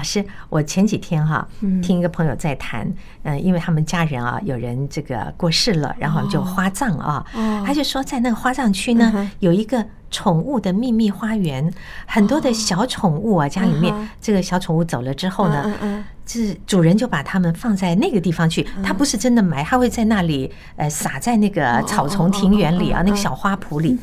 老师，我前几天哈、啊、听一个朋友在谈，嗯，因为他们家人啊有人这个过世了，然后就花葬啊，他就说在那个花葬区呢有一个宠物的秘密花园，很多的小宠物啊，家里面这个小宠物走了之后呢，是主人就把它们放在那个地方去，它不是真的埋，它会在那里呃撒在那个草丛庭园里啊，那个小花圃里。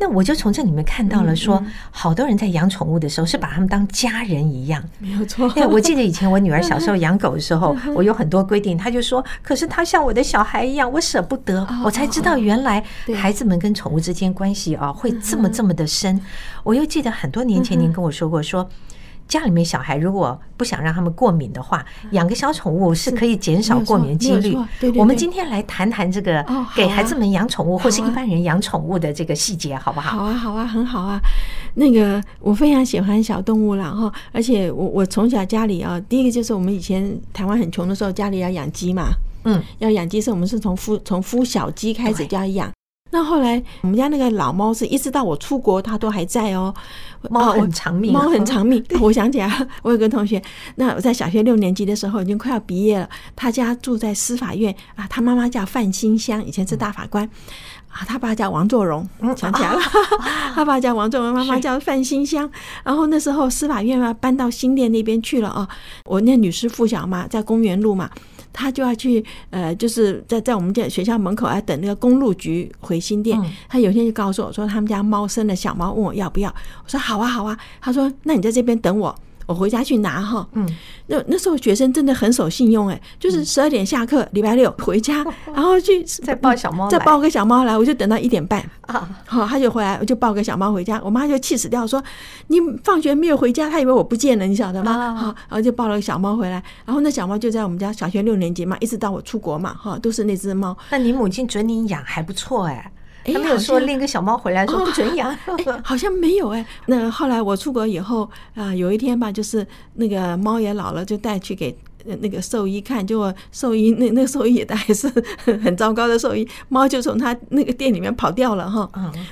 那我就从这里面看到了，说好多人在养宠物的时候是把他们当家人一样，没有错。对，我记得以前我女儿小时候 养狗的时候，我有很多规定，她就说，可是她像我的小孩一样，我舍不得。我才知道原来孩子们跟宠物之间关系啊会这么这么的深。我又记得很多年前您跟我说过说。家里面小孩如果不想让他们过敏的话，养个小宠物是可以减少过敏的几率。我们今天来谈谈这个给孩子们养宠物或是一般人养宠物的这个细节，好不好？好啊，好啊，很好啊。那个我非常喜欢小动物了哈，而且我我从小家里啊，第一个就是我们以前台湾很穷的时候，家里要养鸡嘛，嗯，要养鸡是我们是从孵从孵小鸡开始就要养。那后来，我们家那个老猫是一直到我出国，它都还在哦。猫很长命，猫很长命。我想起来，我有个同学，那我在小学六年级的时候，已经快要毕业了。他家住在司法院啊，他妈妈叫范新香，以前是大法官啊。他爸叫王作荣，想起来了，他爸叫王作荣，妈妈 叫范新香。然后那时候司法院嘛，搬到新店那边去了啊。我那女师附小嘛，在公园路嘛。他就要去，呃，就是在在我们这学校门口啊等那个公路局回新店。他有一天就告诉我说，他们家猫生了小猫，问我要不要。我说好啊，好啊。他说，那你在这边等我。我回家去拿哈，嗯，那那时候学生真的很守信用哎，就是十二点下课，礼拜六 回家，然后去 再抱小猫，再抱个小猫来，我就等到一点半。啊，好，他就回来，我就抱个小猫回家，我妈就气死掉，说你放学没有回家，他以为我不见了，你晓得吗？好，然后就抱了个小猫回来，然后那小猫就在我们家小学六年级嘛，一直到我出国嘛，哈，都是那只猫。那你母亲准你养还不错哎。他没有说拎个小猫回来，说不准养，好像没有哎。那后来我出国以后啊，有一天吧，就是那个猫也老了，就带去给。那个兽医看，就兽医那那个兽医也还是 很糟糕的兽医，猫就从他那个店里面跑掉了哈。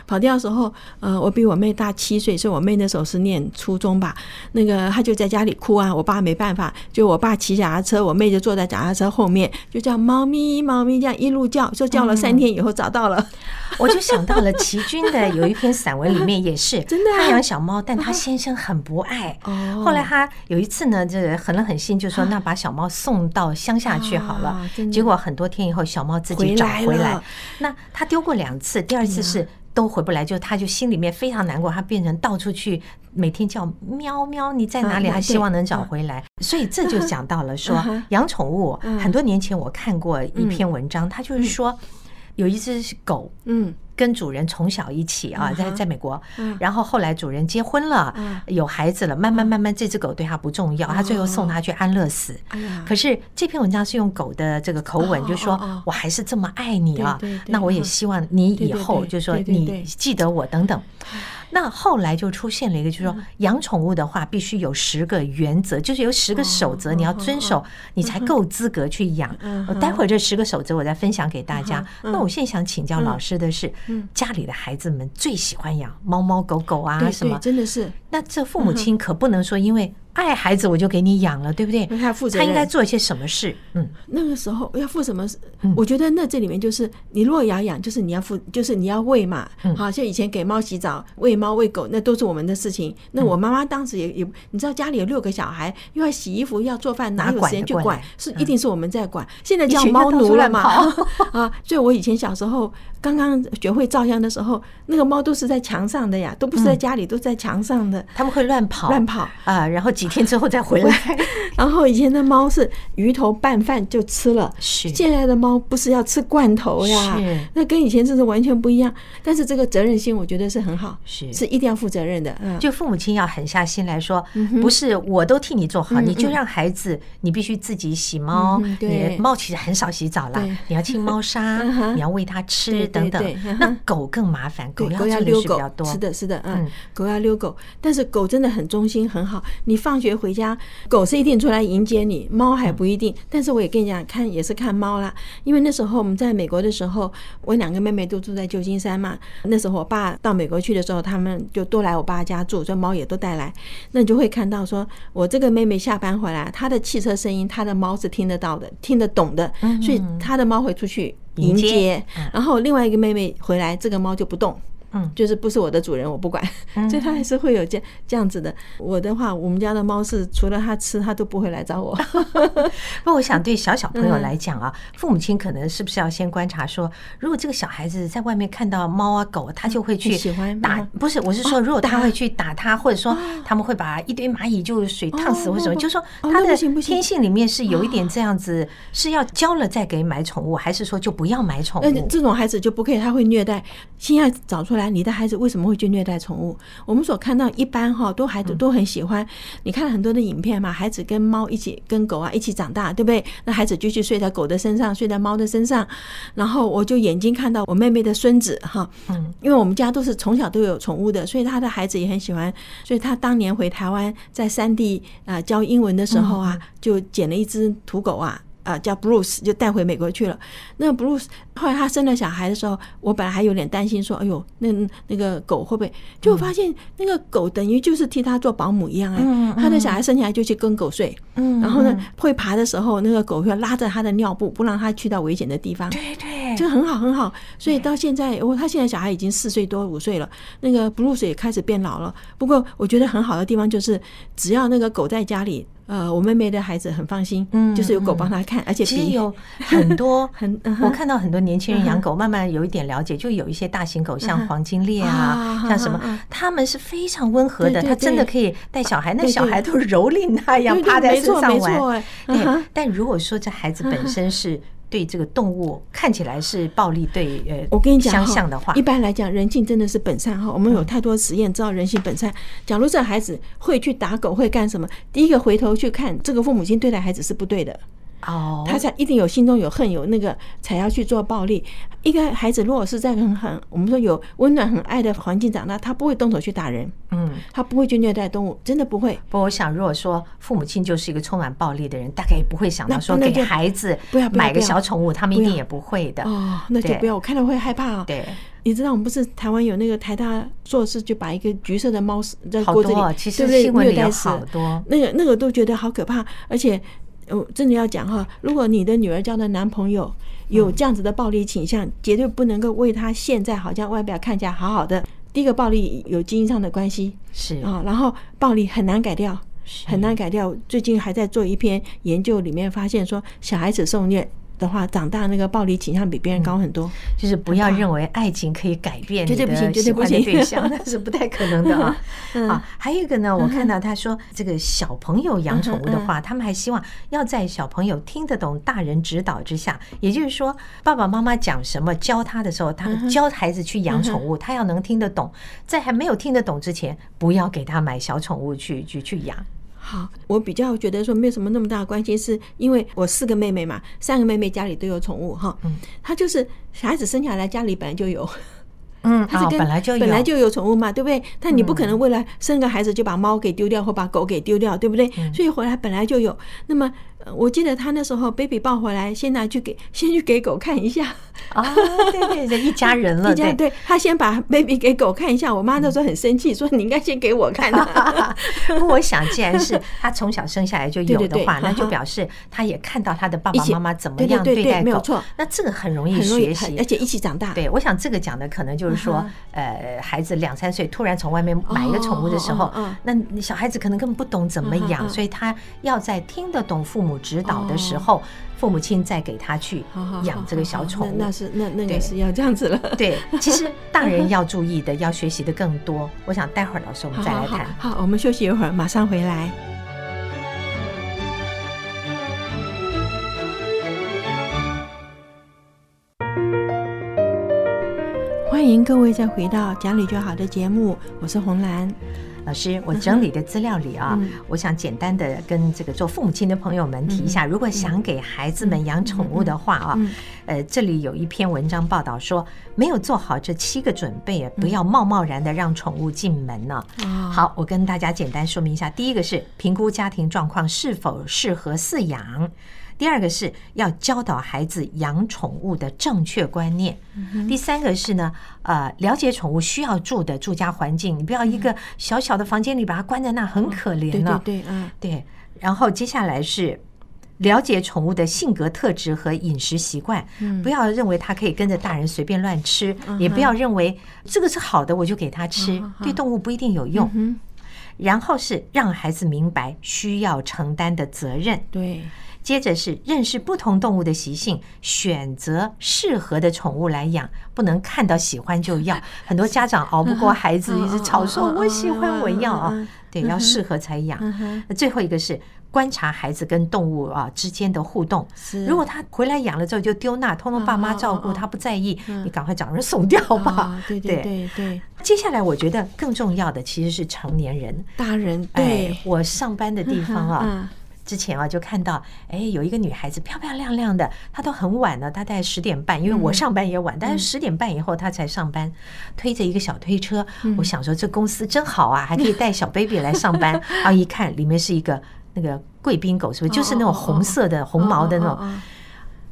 跑掉的时候，呃，我比我妹大七岁，所以我妹那时候是念初中吧。那个她就在家里哭啊，我爸没办法，就我爸骑脚踏车，我妹就坐在脚踏车后面，就叫猫咪猫咪这样一路叫，就叫了三天以后找到了。我就想到了齐军的有一篇散文里面也是，真的，他养小猫，但他先生很不爱。后来他有一次呢，就狠了狠心，就说那把小猫送到乡下去好了。结果很多天以后，小猫自己找回来。那它丢过两次，第二次是都回不来，就他就心里面非常难过，他变成到处去每天叫喵喵，你在哪里？他希望能找回来。所以这就讲到了说养宠物。很多年前我看过一篇文章，他就是说有一只狗，嗯。跟主人从小一起啊，在在美国，然后后来主人结婚了，有孩子了，慢慢慢慢这只狗对他不重要，他最后送他去安乐死。可是这篇文章是用狗的这个口吻，就说我还是这么爱你啊，那我也希望你以后就说你记得我等等。那后来就出现了一个，就是说养宠物的话，必须有十个原则，就是有十个守则，你要遵守，你才够资格去养。我待会儿这十个守则我再分享给大家。那我现在想请教老师的是，家里的孩子们最喜欢养猫猫狗狗啊什么？真的是。那这父母亲可不能说，因为。爱孩子，我就给你养了，对不对？他负责，他应该做一些什么事？嗯，那个时候要负什么？我觉得那这里面就是你若要养，就是你要负，就是你要喂嘛。好像以前给猫洗澡、喂猫、喂狗，那都是我们的事情。那我妈妈当时也也，你知道家里有六个小孩，又要洗衣服、要做饭，哪有时间去管？是一定是我们在管。现在叫猫奴了嘛？啊，所以我以前小时候刚刚学会照相的时候，那个猫都是在墙上的呀，都不是在家里，都在墙上的。他们会乱跑，乱跑啊，然后几天之后再回来。然后以前的猫是鱼头拌饭就吃了，是现在的猫不是要吃罐头呀？是，那跟以前真是完全不一样。但是这个责任心，我觉得是很好，是是一定要负责任的。嗯，就父母亲要狠下心来说，不是我都替你做好，你就让孩子，你必须自己洗猫。对，猫其实很少洗澡了，你要清猫砂，你要喂它吃等等。那狗更麻烦，狗要遛狗，是的，是的，嗯，狗要遛狗，但是狗真的很忠心，很好。你放学回家，狗是一定出来迎接你，猫还不一定。但是我也跟你讲，看也是看猫啦，因为那时候我们在美国的时候，我两个妹妹都住在旧金山嘛。那时候我爸到美国去的时候，他们就都来我爸家住，所以猫也都带来。那你就会看到，说我这个妹妹下班回来，她的汽车声音，她的猫是听得到的，听得懂的，所以她的猫会出去迎接。然后另外一个妹妹回来，这个猫就不动。嗯，就是不是我的主人，我不管，所以它还是会有这这样子的。我的话，我们家的猫是除了它吃，它都不会来找我。不过，我想对小小朋友来讲啊，父母亲可能是不是要先观察说，如果这个小孩子在外面看到猫啊狗，他就会去喜欢打。不是，我是说，如果他会去打它，或者说他们会把一堆蚂蚁就水烫死或什么，就是说他的天性里面是有一点这样子，是要教了再给买宠物，还是说就不要买宠物？这种孩子就不可以，他会虐待。现在找出来。来，你的孩子为什么会去虐待宠物？我们所看到一般哈，都孩子都很喜欢。你看了很多的影片嘛，孩子跟猫一起、跟狗啊一起长大，对不对？那孩子就去睡在狗的身上，睡在猫的身上。然后我就眼睛看到我妹妹的孙子哈，嗯，因为我们家都是从小都有宠物的，所以他的孩子也很喜欢。所以他当年回台湾在山地啊教英文的时候啊，就捡了一只土狗啊。啊，叫 Bruce 就带回美国去了。那 Bruce 后来他生了小孩的时候，我本来还有点担心，说：“哎呦，那那个狗会不会？”就发现那个狗等于就是替他做保姆一样哎，他的小孩生下来就去跟狗睡，嗯，然后呢会爬的时候，那个狗会拉着他的尿布，不让他去到危险的地方。对对，这个很好很好。所以到现在，我，他现在小孩已经四岁多五岁了，那个 Bruce 也开始变老了。不过我觉得很好的地方就是，只要那个狗在家里。呃，我妹妹的孩子很放心，嗯，就是有狗帮他看，而且其实有很多 很，我看到很多年轻人养狗，慢慢有一点了解，就有一些大型狗，像黄金猎啊，像什么，他们是非常温和的，他真的可以带小孩，那小孩都蹂躏他一样趴在身上玩。对，但如果说这孩子本身是。对这个动物看起来是暴力，对呃，我跟你讲，相像的话，一般来讲，人性真的是本善哈。我们有太多实验知道人性本善。假如这孩子会去打狗，会干什么？第一个回头去看，这个父母亲对待孩子是不对的。哦，他才一定有心中有恨有那个才要去做暴力。一个孩子如果是在很很我们说有温暖很爱的环境长大，他不会动手去打人，嗯，他不会去虐待动物，真的不会。不过我想，如果说父母亲就是一个充满暴力的人，大概也不会想到说给孩子不要买个小宠物，他们一定也不会的。哦，那就不要，我看到会害怕啊。对，你知道我们不是台湾有那个台大硕士就把一个橘色的猫在锅子里，其实新闻里有好多，那个那个都觉得好可怕，而且。我真的要讲哈，如果你的女儿交的男朋友有这样子的暴力倾向，绝对不能够为他现在好像外表看起来好好的。第一个暴力有基因上的关系，是啊，然后暴力很难改掉，很难改掉。最近还在做一篇研究，里面发现说小孩子受虐的话，长大那个暴力倾向比别人高很多，就是不要认为爱情可以改变你的喜欢的对象，那是不太可能的啊。啊，还有一个呢，我看到他说，这个小朋友养宠物的话，他们还希望要在小朋友听得懂大人指导之下，也就是说，爸爸妈妈讲什么教他的时候，他教孩子去养宠物，他要能听得懂，在还没有听得懂之前，不要给他买小宠物去去去养。好，我比较觉得说没有什么那么大的关系，是因为我四个妹妹嘛，三个妹妹家里都有宠物哈。嗯，他就是小孩子生下来家里本来就有，嗯，他是跟本来就有本来就有宠物嘛，对不对？但你不可能为了生个孩子就把猫给丢掉或把狗给丢掉，对不对？所以回来本来就有。那么我记得他那时候 baby 抱回来，先拿去给 先去给狗看一下啊，对对对，一家人了，对，对他先把 baby 给狗看一下。我妈那时候很生气，说你应该先给我看。不过我想，既然是他从小生下来就有的话，那就表示他也看到他的爸爸妈妈怎么样对待狗，没有错。那这个很容易学习，而且一起长大。对，我想这个讲的可能就是说，呃，孩子两三岁突然从外面买一个宠物的时候，那小孩子可能根本不懂怎么养，所以他要在听得懂父母指导的时候，父母亲再给他去养这个小宠物，那是那那个是要这样子了。对，其实大人要注意的，要学习的更多。我想待会儿老师我们再来谈。好，我们休息一会儿，马上回来。欢迎各位再回到讲理就好的节目，我是红兰。老师，我整理的资料里啊，我想简单的跟这个做父母亲的朋友们提一下，如果想给孩子们养宠物的话啊，呃，这里有一篇文章报道说，没有做好这七个准备，不要贸贸然的让宠物进门呢。好，我跟大家简单说明一下，第一个是评估家庭状况是否适合饲养。第二个是要教导孩子养宠物的正确观念。第三个是呢，呃，了解宠物需要住的住家环境，你不要一个小小的房间里把它关在那，很可怜了。对对，嗯，对。然后接下来是了解宠物的性格特质和饮食习惯，不要认为它可以跟着大人随便乱吃，也不要认为这个是好的我就给它吃，对动物不一定有用。然后是让孩子明白需要承担的责任。对。接着是认识不同动物的习性，选择适合的宠物来养，不能看到喜欢就要。很多家长熬不过孩子一直吵说“我喜欢，我要”啊，对，要适合才养。那最后一个是观察孩子跟动物啊之间的互动。如果他回来养了之后就丢那，通通爸妈照顾，他不在意，你赶快找人送掉吧。对对对对。接下来我觉得更重要的其实是成年人、大人。对，我上班的地方啊。之前啊，就看到哎，有一个女孩子漂漂亮亮的，她都很晚了，她大概十点半，因为我上班也晚，但是十点半以后她才上班，推着一个小推车。我想说这公司真好啊，还可以带小 baby 来上班。然 后一看里面是一个那个贵宾狗，是不是就是那种红色的红毛的那种？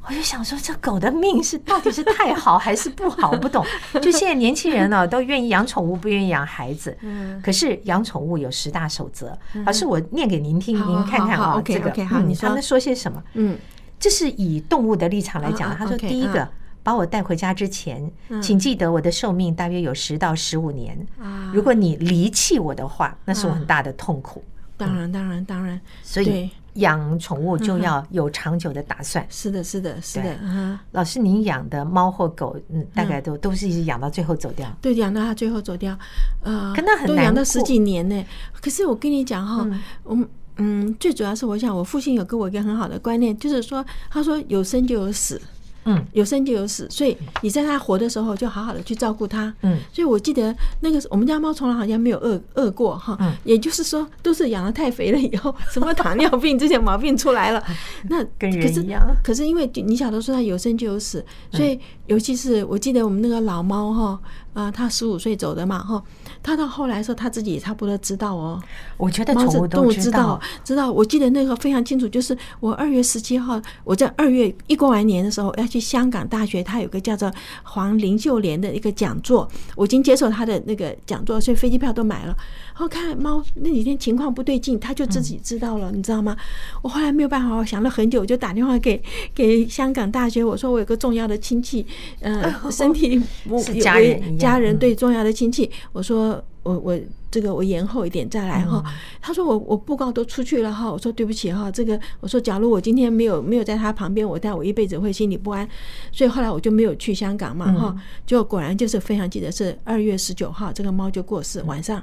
我就想说，这狗的命是到底是太好还是不好？不懂。就现在年轻人呢，都愿意养宠物，不愿意养孩子。可是养宠物有十大守则，老师我念给您听，您看看啊。这个，嗯，他们说些什么？嗯，这是以动物的立场来讲。他说，第一个，把我带回家之前，请记得我的寿命大约有十到十五年。如果你离弃我的话，那是我很大的痛苦。当然，当然，当然。所以。养宠物就要有长久的打算。是的，是的，是的。老师，您养的猫或狗，嗯，大概都都是一直养到最后走掉。对，养到它最后走掉，呃，可那很难，都养到十几年呢。可是我跟你讲哈，我嗯，最主要是我想，我父亲有给我一个很好的观念，就是说，他说有生就有死。嗯，有生就有死，所以你在它活的时候就好好的去照顾它。嗯，所以我记得那个我们家猫从来好像没有饿饿过哈。嗯，也就是说都是养得太肥了以后，什么糖尿病这些毛病出来了。那跟人一样。可是因为你小的时候它有生就有死，所以尤其是我记得我们那个老猫哈，啊，他十五岁走的嘛哈。他到后来说他自己也差不多知道哦。我觉得宠物都知道，知道。我记得那个非常清楚，就是我二月十七号，我在二月一过完年的时候要去香港大学，他有个叫做黄林秀莲的一个讲座，我已经接受他的那个讲座，所以飞机票都买了。然后看猫那几天情况不对劲，他就自己知道了，你知道吗？我后来没有办法，我想了很久，我就打电话给给香港大学，我说我有个重要的亲戚，呃，身体是家人，家人对重要的亲戚，我说。我我这个我延后一点再来哈，他说我我布告都出去了哈，我说对不起哈，这个我说假如我今天没有没有在他旁边，我但我一辈子会心里不安，所以后来我就没有去香港嘛哈，就果然就是非常记得是二月十九号这个猫就过世，晚上。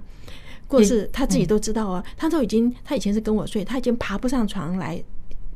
过世，他自己都知道啊，他都已经他以前是跟我睡，他已经爬不上床来，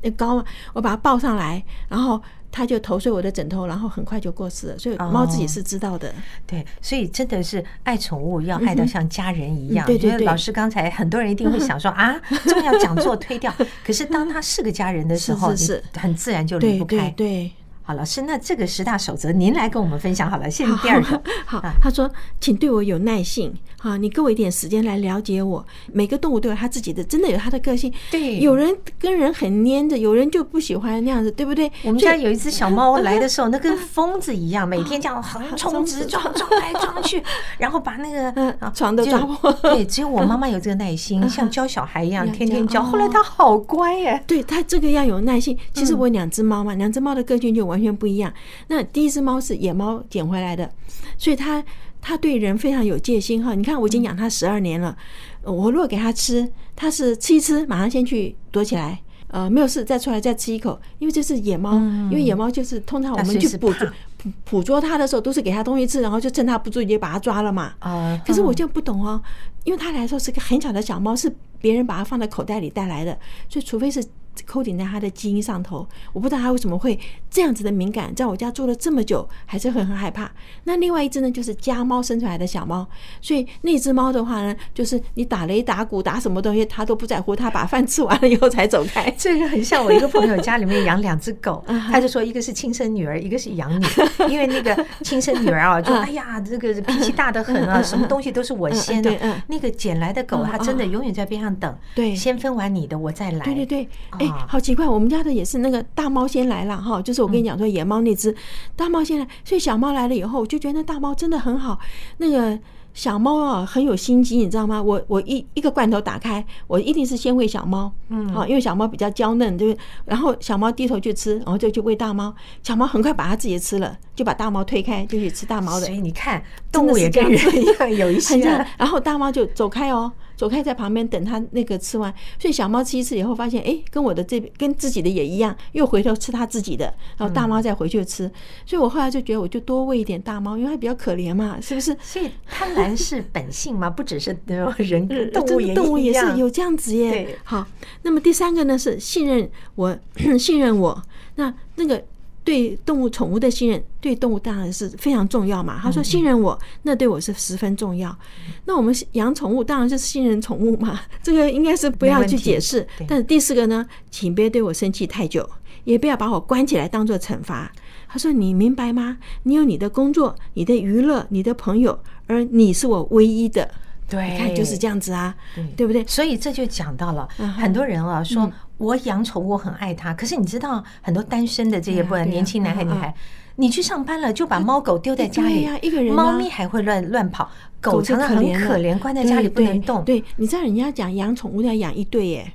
那高我把他抱上来，然后。他就头睡我的枕头，然后很快就过世了。所以猫自己是知道的。对，所以真的是爱宠物要爱到像家人一样。对对对。老师刚才很多人一定会想说 啊，重要讲座推掉。可是当他是个家人的时候，是很自然就离不开。对。好，老师，那这个十大守则您来跟我们分享好了。现在第二个，好，好，他说，请对我有耐性，好，你给我一点时间来了解我。每个动物都有它自己的，真的有它的个性。对，有人跟人很黏着，有人就不喜欢那样子，对不对？我们家有一只小猫 来的时候，那跟疯子一样，每天这样横冲 直撞，撞来撞去，然后把那个 床都撞破。对，只有我妈妈有这个耐心，像教小孩一样，天天教。后来它好乖耶。对，它这个要有耐心。其实我两只猫嘛，两只猫的个性就完全不一样。那第一只猫是野猫捡回来的，所以它它对人非常有戒心哈。你看，我已经养它十二年了，我如果给它吃，它是吃一吃，马上先去躲起来，呃，没有事再出来再吃一口。因为这是野猫，因为野猫就是通常我们去捕捉捕捕捉它的时候，都是给它东西吃，然后就趁它不注意就把它抓了嘛。啊，可是我就不懂哦，因为它来说是个很小的小猫，是别人把它放在口袋里带来的，所以除非是。扣顶在他的基因上头，我不知道他为什么会这样子的敏感，在我家住了这么久，还是很很害怕。那另外一只呢，就是家猫生出来的小猫，所以那只猫的话呢，就是你打雷打鼓打什么东西，它都不在乎，它把饭吃完了以后才走开。这个很像我一个朋友家里面养两只狗，他就说一个是亲生女儿，一个是养女，因为那个亲生女儿啊，就哎呀，这个脾气大得很啊，什么东西都是我先的。那个捡来的狗，它真的永远在边上等，对，先分完你的，我再来。对对对，哎。好奇怪，我们家的也是那个大猫先来了哈，就是我跟你讲说野猫那只大猫先来，所以小猫来了以后，我就觉得那大猫真的很好。那个小猫啊很有心机，你知道吗？我我一一个罐头打开，我一定是先喂小猫，嗯，好，因为小猫比较娇嫩，对不对？然后小猫低头去吃，然后就去喂大猫，小猫很快把它自己吃了，就把大猫推开，就去吃大猫的。所以你看，动物也跟人一样 有一些，然后大猫就走开哦。走开，在旁边等他那个吃完，所以小猫吃一次以后发现，哎，跟我的这边跟自己的也一样，又回头吃他自己的，然后大猫再回去吃，所以我后来就觉得，我就多喂一点大猫，因为它比较可怜嘛，是不是？所以贪婪是本性嘛，不只是人，动物也动物也是有这样子耶。好，那么第三个呢是信任我，信任我，那那个。对动物、宠物的信任，对动物当然是非常重要嘛。他说信任我，那对我是十分重要。那我们养宠物当然就是信任宠物嘛，这个应该是不要去解释。但是第四个呢，请别对我生气太久，也不要把我关起来当做惩罚。他说你明白吗？你有你的工作、你的娱乐、你的朋友，而你是我唯一的。对，你看就是这样子啊，对。不对？所以这就讲到了很多人啊，说我养宠物很爱它，可是你知道很多单身的这些不年轻男孩女孩，你去上班了就把猫狗丢在家里，一个人，猫咪还会乱乱跑，狗常常很可怜，关在家里不能动。对，你知道人家讲养宠物要养一对耶。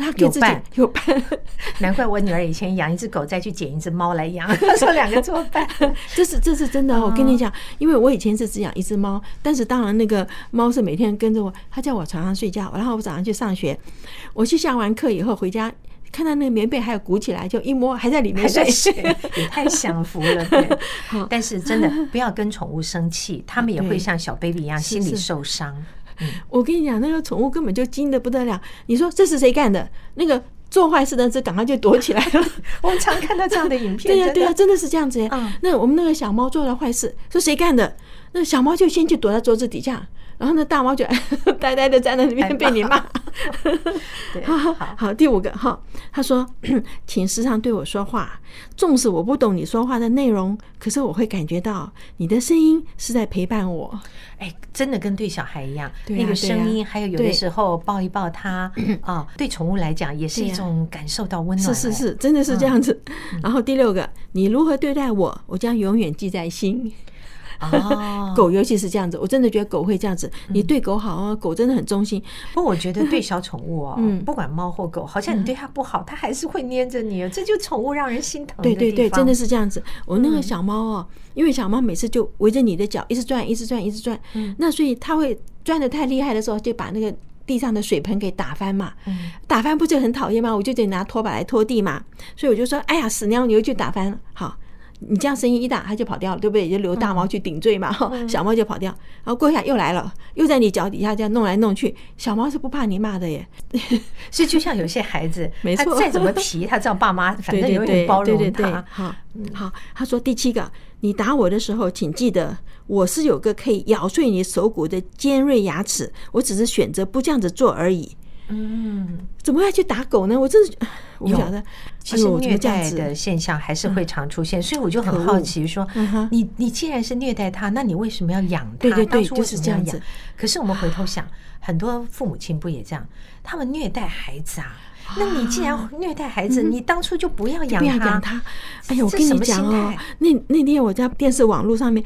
他有伴，有伴，难怪我女儿以前养一只狗，再去捡一只猫来养，她 说两个做伴，这是这是真的。我跟你讲，因为我以前是只养一只猫，但是当然那个猫是每天跟着我，它叫我床上睡觉，然后我早上去上学，我去下完课以后回家，看到那个棉被还有鼓起来，就一摸还在里面睡，也太享福了。对，但是真的不要跟宠物生气，他们也会像小 baby 一样心里受伤。我跟你讲，那个宠物根本就惊得不得了。你说这是谁干的？那个做坏事的这赶快就躲起来了。我们常看到这样的影片。对呀，对呀，真的是这样子。那我们那个小猫做了坏事，说谁干的？那小猫就先去躲在桌子底下。然后呢，大猫就 呆呆的站在那边被你骂。好好好，第五个哈，他说，请时常对我说话，纵使我不懂你说话的内容，可是我会感觉到你的声音是在陪伴我。哎，真的跟对小孩一样，那个声音，还有有的时候抱一抱他 啊，对宠物来讲也是一种感受到温暖。是是是，真的是这样子。然后第六个，你如何对待我，我将永远记在心。哦，狗尤其是这样子，我真的觉得狗会这样子。你对狗好啊，狗真的很忠心。不过我觉得对小宠物哦，不管猫或狗，好像你对它不好，它还是会黏着你。这就宠物让人心疼。对对对，真的是这样子。我那个小猫哦，因为小猫每次就围着你的脚一直转，一直转，一直转。那所以它会转得太厉害的时候，就把那个地上的水盆给打翻嘛。打翻不就很讨厌吗？我就得拿拖把来拖地嘛。所以我就说，哎呀，死娘，你又去打翻了。好。你这样声音一大，它就跑掉了，对不对？就留大猫去顶罪嘛，小猫就跑掉。然后过一下又来了，又在你脚底下这样弄来弄去。小猫是不怕你骂的耶，所以就像有些孩子，没错，他再怎么皮，他知道爸妈反正 有点包容他。好，好，他说第七个，你打我的时候，请记得我是有个可以咬碎你手骨的尖锐牙齿，我只是选择不这样子做而已。嗯，怎么会去打狗呢？我真是我不晓得。其实虐待的现象还是会常出现，所以我就很好奇说，你你既然是虐待他，那你为什么要养他？对对对，就是这样子。可是我们回头想，很多父母亲不也这样？他们虐待孩子啊。那你既然虐待孩子，你当初就不要养他。不要养他。哎呀，我跟你讲哦，那那天我在电视网络上面。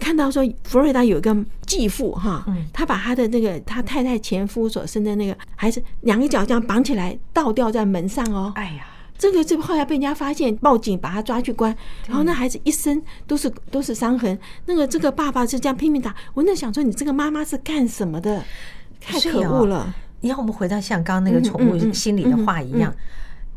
看到说，佛罗里达有一个继父哈，他把他的那个他太太前夫所生的那个孩子，两个脚这样绑起来倒吊在门上哦。哎呀，这个这后来被人家发现，报警把他抓去关，然后那孩子一身都是都是伤痕。那个这个爸爸是这样拼命打，我那想说，你这个妈妈是干什么的？太可恶了！你看，我们回到像刚刚那个宠物心里的话一样。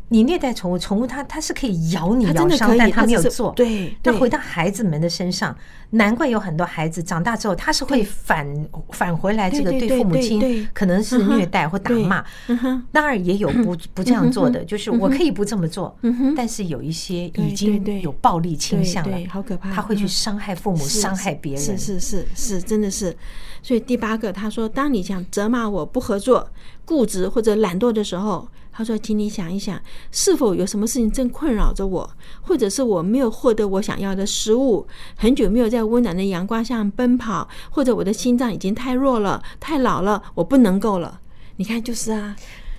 你虐待宠物，宠物它它是可以咬你咬伤，但它没有做。对，那回到孩子们的身上，难怪有很多孩子长大之后，他是会反返回来，这个对父母亲可能是虐待或打骂。当然也有不 不这样做的，就是我可以不这么做，但是有一些已经有暴力倾向了，好可怕，他会去伤害父母，伤害别人。是是是是，真的是。所以第八个，他说，当你想责骂我不合作、固执或者懒惰的时候。他说：“请你想一想，是否有什么事情正困扰着我，或者是我没有获得我想要的食物，很久没有在温暖的阳光下奔跑，或者我的心脏已经太弱了、太老了，我不能够了。你看，就是啊，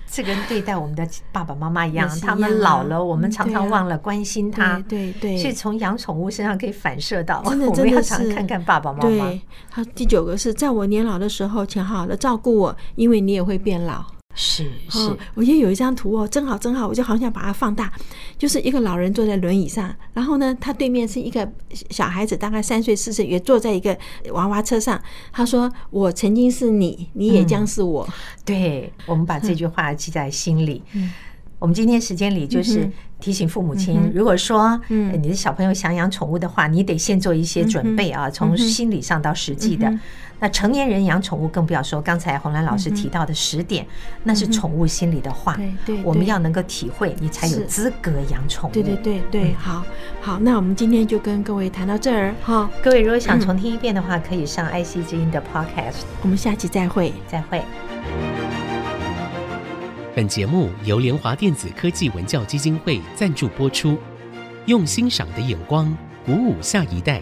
这跟对待我们的爸爸妈妈一样，他们老了，我们常常忘了关心他。对对，所以从养宠物身上可以反射到，我们要常看看爸爸妈妈。对，他第九个是在我年老的时候，请好好的照顾我，因为你也会变老。”是是，我觉得有一张图哦，真好真好，我就好想把它放大。就是一个老人坐在轮椅上，然后呢，他对面是一个小孩子，大概三岁四岁，也坐在一个娃娃车上。他说：“我曾经是你，你也将是我。”对，我们把这句话记在心里。我们今天时间里就是提醒父母亲，如果说你的小朋友想养宠物的话，你得先做一些准备啊，从心理上到实际的。那成年人养宠物更不要说，刚才洪兰老师提到的十点，那是宠物心里的话。对对，我们要能够体会，你才有资格养宠物。对对对对，好，好，那我们今天就跟各位谈到这儿哈。各位如果想重听一遍的话，可以上 IC 之音的 Podcast。我们下期再会，再会。本节目由联华电子科技文教基金会赞助播出，用欣赏的眼光鼓舞下一代。